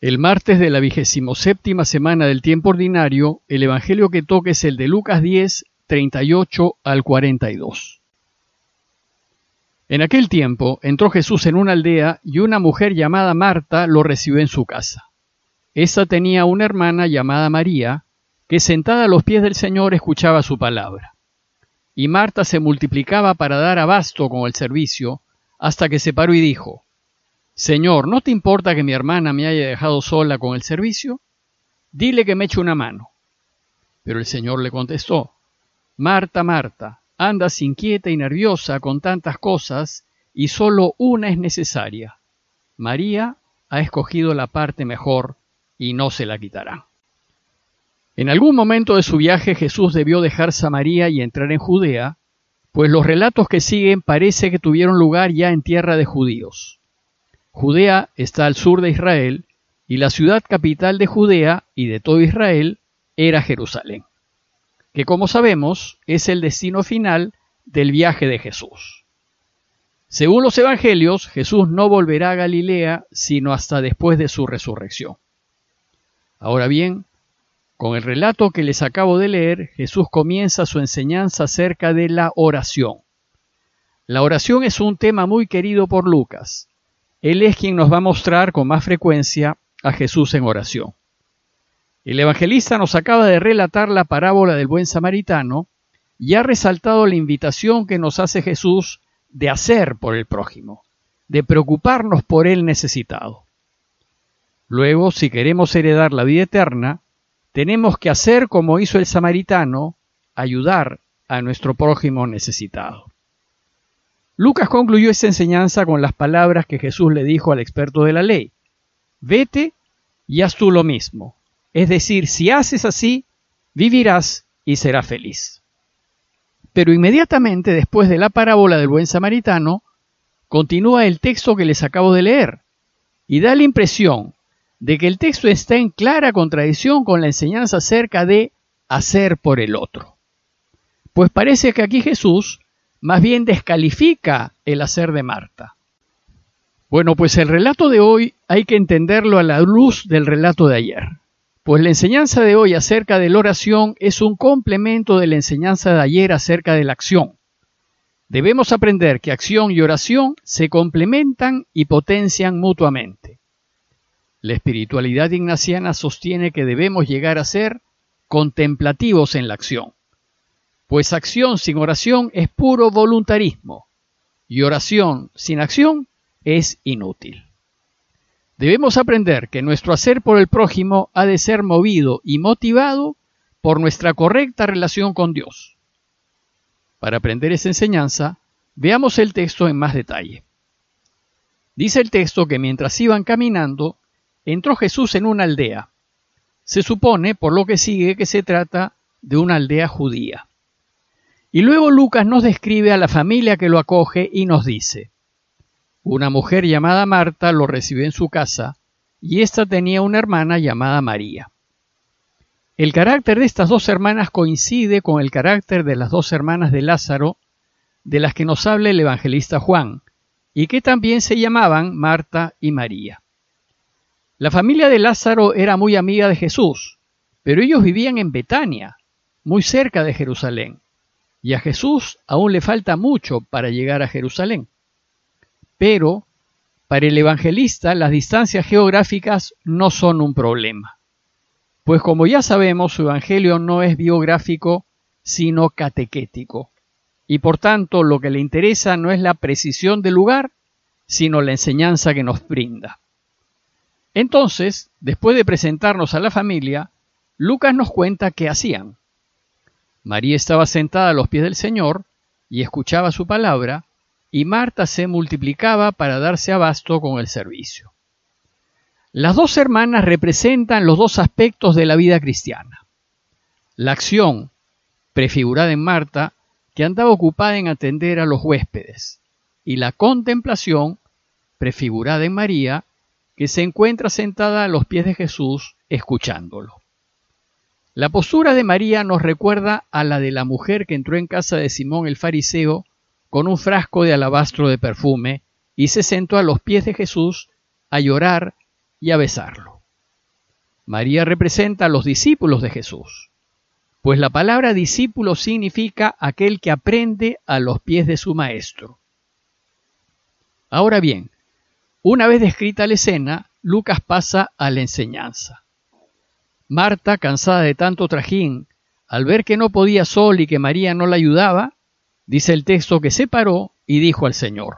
El martes de la vigésimo séptima semana del tiempo ordinario, el Evangelio que toca es el de Lucas 10, 38 al 42. En aquel tiempo entró Jesús en una aldea y una mujer llamada Marta lo recibió en su casa. Esta tenía una hermana llamada María, que sentada a los pies del Señor escuchaba su palabra. Y Marta se multiplicaba para dar abasto con el servicio, hasta que se paró y dijo, Señor, ¿no te importa que mi hermana me haya dejado sola con el servicio? Dile que me eche una mano. Pero el Señor le contestó, Marta, Marta, andas inquieta y nerviosa con tantas cosas, y solo una es necesaria. María ha escogido la parte mejor, y no se la quitará. En algún momento de su viaje Jesús debió dejar Samaria y entrar en Judea, pues los relatos que siguen parece que tuvieron lugar ya en tierra de judíos. Judea está al sur de Israel y la ciudad capital de Judea y de todo Israel era Jerusalén, que como sabemos es el destino final del viaje de Jesús. Según los evangelios, Jesús no volverá a Galilea sino hasta después de su resurrección. Ahora bien, con el relato que les acabo de leer, Jesús comienza su enseñanza acerca de la oración. La oración es un tema muy querido por Lucas, él es quien nos va a mostrar con más frecuencia a Jesús en oración. El evangelista nos acaba de relatar la parábola del buen samaritano y ha resaltado la invitación que nos hace Jesús de hacer por el prójimo, de preocuparnos por el necesitado. Luego, si queremos heredar la vida eterna, tenemos que hacer como hizo el samaritano, ayudar a nuestro prójimo necesitado. Lucas concluyó esta enseñanza con las palabras que Jesús le dijo al experto de la ley. Vete y haz tú lo mismo. Es decir, si haces así, vivirás y serás feliz. Pero inmediatamente después de la parábola del buen samaritano, continúa el texto que les acabo de leer y da la impresión de que el texto está en clara contradicción con la enseñanza acerca de hacer por el otro. Pues parece que aquí Jesús más bien descalifica el hacer de Marta. Bueno, pues el relato de hoy hay que entenderlo a la luz del relato de ayer, pues la enseñanza de hoy acerca de la oración es un complemento de la enseñanza de ayer acerca de la acción. Debemos aprender que acción y oración se complementan y potencian mutuamente. La espiritualidad ignaciana sostiene que debemos llegar a ser contemplativos en la acción pues acción sin oración es puro voluntarismo y oración sin acción es inútil. Debemos aprender que nuestro hacer por el prójimo ha de ser movido y motivado por nuestra correcta relación con Dios. Para aprender esa enseñanza, veamos el texto en más detalle. Dice el texto que mientras iban caminando, entró Jesús en una aldea. Se supone, por lo que sigue, que se trata de una aldea judía. Y luego Lucas nos describe a la familia que lo acoge y nos dice, una mujer llamada Marta lo recibió en su casa y ésta tenía una hermana llamada María. El carácter de estas dos hermanas coincide con el carácter de las dos hermanas de Lázaro, de las que nos habla el evangelista Juan, y que también se llamaban Marta y María. La familia de Lázaro era muy amiga de Jesús, pero ellos vivían en Betania, muy cerca de Jerusalén y a Jesús aún le falta mucho para llegar a Jerusalén. Pero para el evangelista las distancias geográficas no son un problema, pues como ya sabemos su evangelio no es biográfico sino catequético, y por tanto lo que le interesa no es la precisión del lugar, sino la enseñanza que nos brinda. Entonces, después de presentarnos a la familia, Lucas nos cuenta qué hacían. María estaba sentada a los pies del Señor y escuchaba su palabra, y Marta se multiplicaba para darse abasto con el servicio. Las dos hermanas representan los dos aspectos de la vida cristiana. La acción, prefigurada en Marta, que andaba ocupada en atender a los huéspedes, y la contemplación, prefigurada en María, que se encuentra sentada a los pies de Jesús escuchándolo. La postura de María nos recuerda a la de la mujer que entró en casa de Simón el fariseo con un frasco de alabastro de perfume y se sentó a los pies de Jesús a llorar y a besarlo. María representa a los discípulos de Jesús, pues la palabra discípulo significa aquel que aprende a los pies de su maestro. Ahora bien, una vez descrita la escena, Lucas pasa a la enseñanza. Marta, cansada de tanto trajín, al ver que no podía sol y que María no la ayudaba, dice el texto que se paró y dijo al Señor,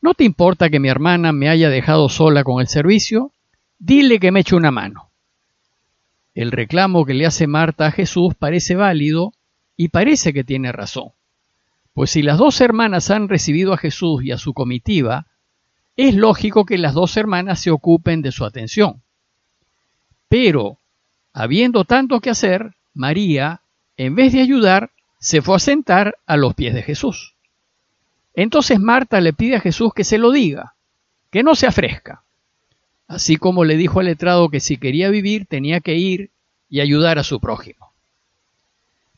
¿No te importa que mi hermana me haya dejado sola con el servicio? Dile que me eche una mano. El reclamo que le hace Marta a Jesús parece válido y parece que tiene razón. Pues si las dos hermanas han recibido a Jesús y a su comitiva, es lógico que las dos hermanas se ocupen de su atención. Pero, habiendo tanto que hacer, María, en vez de ayudar, se fue a sentar a los pies de Jesús. Entonces Marta le pide a Jesús que se lo diga, que no se afresca así como le dijo al letrado que si quería vivir tenía que ir y ayudar a su prójimo.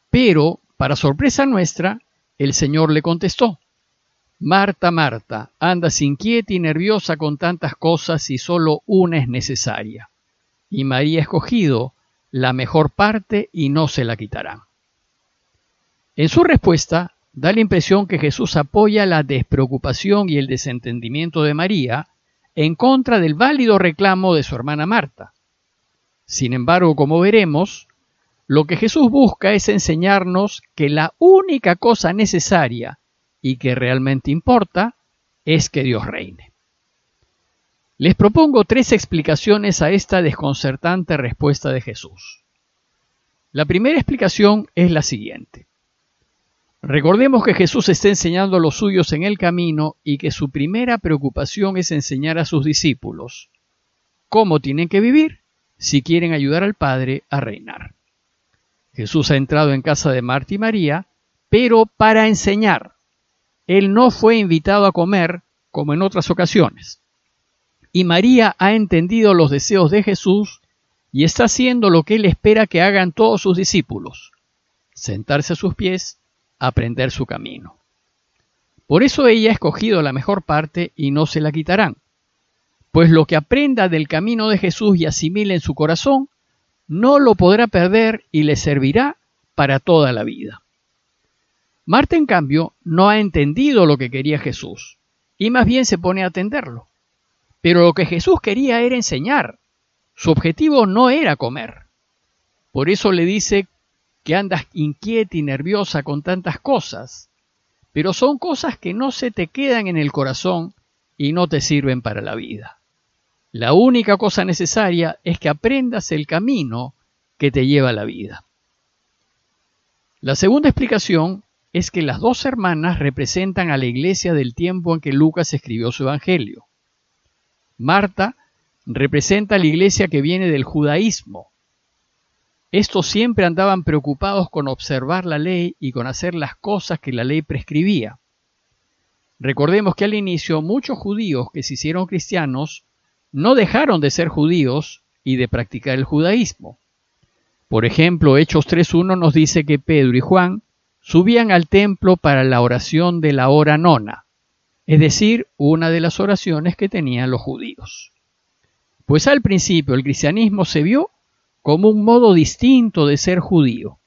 Pero, para sorpresa nuestra, el Señor le contestó, Marta, Marta, andas inquieta y nerviosa con tantas cosas y solo una es necesaria. Y María escogido la mejor parte y no se la quitará. En su respuesta, da la impresión que Jesús apoya la despreocupación y el desentendimiento de María, en contra del válido reclamo de su hermana Marta. Sin embargo, como veremos, lo que Jesús busca es enseñarnos que la única cosa necesaria y que realmente importa es que Dios reine. Les propongo tres explicaciones a esta desconcertante respuesta de Jesús. La primera explicación es la siguiente. Recordemos que Jesús está enseñando a los suyos en el camino y que su primera preocupación es enseñar a sus discípulos cómo tienen que vivir si quieren ayudar al Padre a reinar. Jesús ha entrado en casa de Marta y María, pero para enseñar. Él no fue invitado a comer como en otras ocasiones. Y María ha entendido los deseos de Jesús y está haciendo lo que él espera que hagan todos sus discípulos, sentarse a sus pies aprender su camino. Por eso ella ha escogido la mejor parte y no se la quitarán, pues lo que aprenda del camino de Jesús y asimile en su corazón, no lo podrá perder y le servirá para toda la vida. Marta, en cambio, no ha entendido lo que quería Jesús, y más bien se pone a atenderlo. Pero lo que Jesús quería era enseñar. Su objetivo no era comer. Por eso le dice que andas inquieta y nerviosa con tantas cosas, pero son cosas que no se te quedan en el corazón y no te sirven para la vida. La única cosa necesaria es que aprendas el camino que te lleva a la vida. La segunda explicación es que las dos hermanas representan a la iglesia del tiempo en que Lucas escribió su evangelio. Marta representa a la iglesia que viene del judaísmo, estos siempre andaban preocupados con observar la ley y con hacer las cosas que la ley prescribía. Recordemos que al inicio muchos judíos que se hicieron cristianos no dejaron de ser judíos y de practicar el judaísmo. Por ejemplo, Hechos 3.1 nos dice que Pedro y Juan subían al templo para la oración de la hora nona, es decir, una de las oraciones que tenían los judíos. Pues al principio el cristianismo se vio como un modo distinto de ser judío.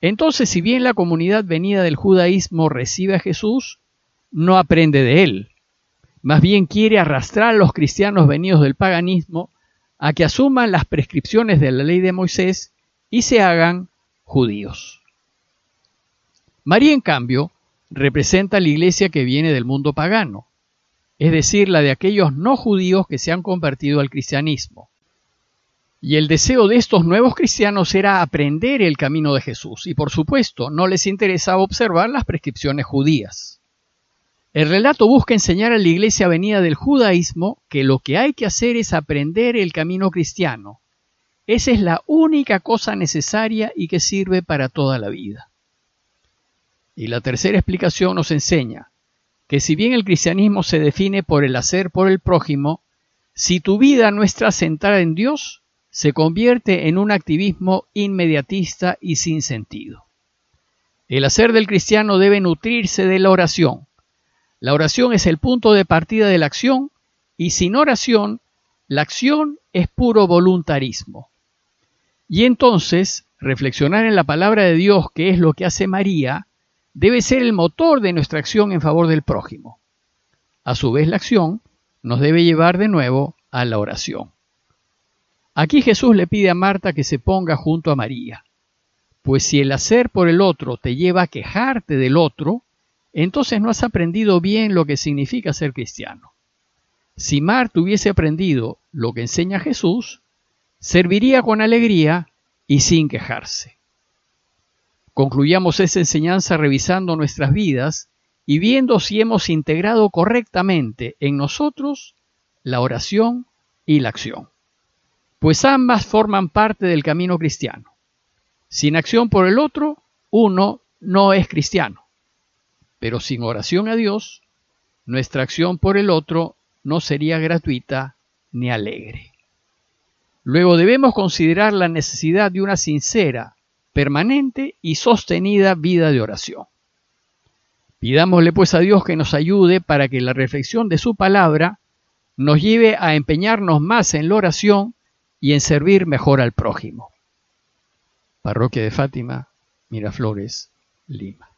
Entonces, si bien la comunidad venida del judaísmo recibe a Jesús, no aprende de él. Más bien quiere arrastrar a los cristianos venidos del paganismo a que asuman las prescripciones de la ley de Moisés y se hagan judíos. María, en cambio, representa la iglesia que viene del mundo pagano, es decir, la de aquellos no judíos que se han convertido al cristianismo. Y el deseo de estos nuevos cristianos era aprender el camino de Jesús, y por supuesto no les interesaba observar las prescripciones judías. El relato busca enseñar a la iglesia venida del judaísmo que lo que hay que hacer es aprender el camino cristiano. Esa es la única cosa necesaria y que sirve para toda la vida. Y la tercera explicación nos enseña que si bien el cristianismo se define por el hacer por el prójimo, si tu vida no está centrada en Dios, se convierte en un activismo inmediatista y sin sentido. El hacer del cristiano debe nutrirse de la oración. La oración es el punto de partida de la acción y sin oración la acción es puro voluntarismo. Y entonces, reflexionar en la palabra de Dios, que es lo que hace María, debe ser el motor de nuestra acción en favor del prójimo. A su vez, la acción nos debe llevar de nuevo a la oración. Aquí Jesús le pide a Marta que se ponga junto a María, pues si el hacer por el otro te lleva a quejarte del otro, entonces no has aprendido bien lo que significa ser cristiano. Si Marta hubiese aprendido lo que enseña Jesús, serviría con alegría y sin quejarse. Concluyamos esa enseñanza revisando nuestras vidas y viendo si hemos integrado correctamente en nosotros la oración y la acción, pues ambas forman parte del camino cristiano. Sin acción por el otro, uno no es cristiano, pero sin oración a Dios, nuestra acción por el otro no sería gratuita ni alegre. Luego debemos considerar la necesidad de una sincera, permanente y sostenida vida de oración. Pidámosle pues a Dios que nos ayude para que la reflexión de su palabra nos lleve a empeñarnos más en la oración y en servir mejor al prójimo. Parroquia de Fátima, Miraflores, Lima.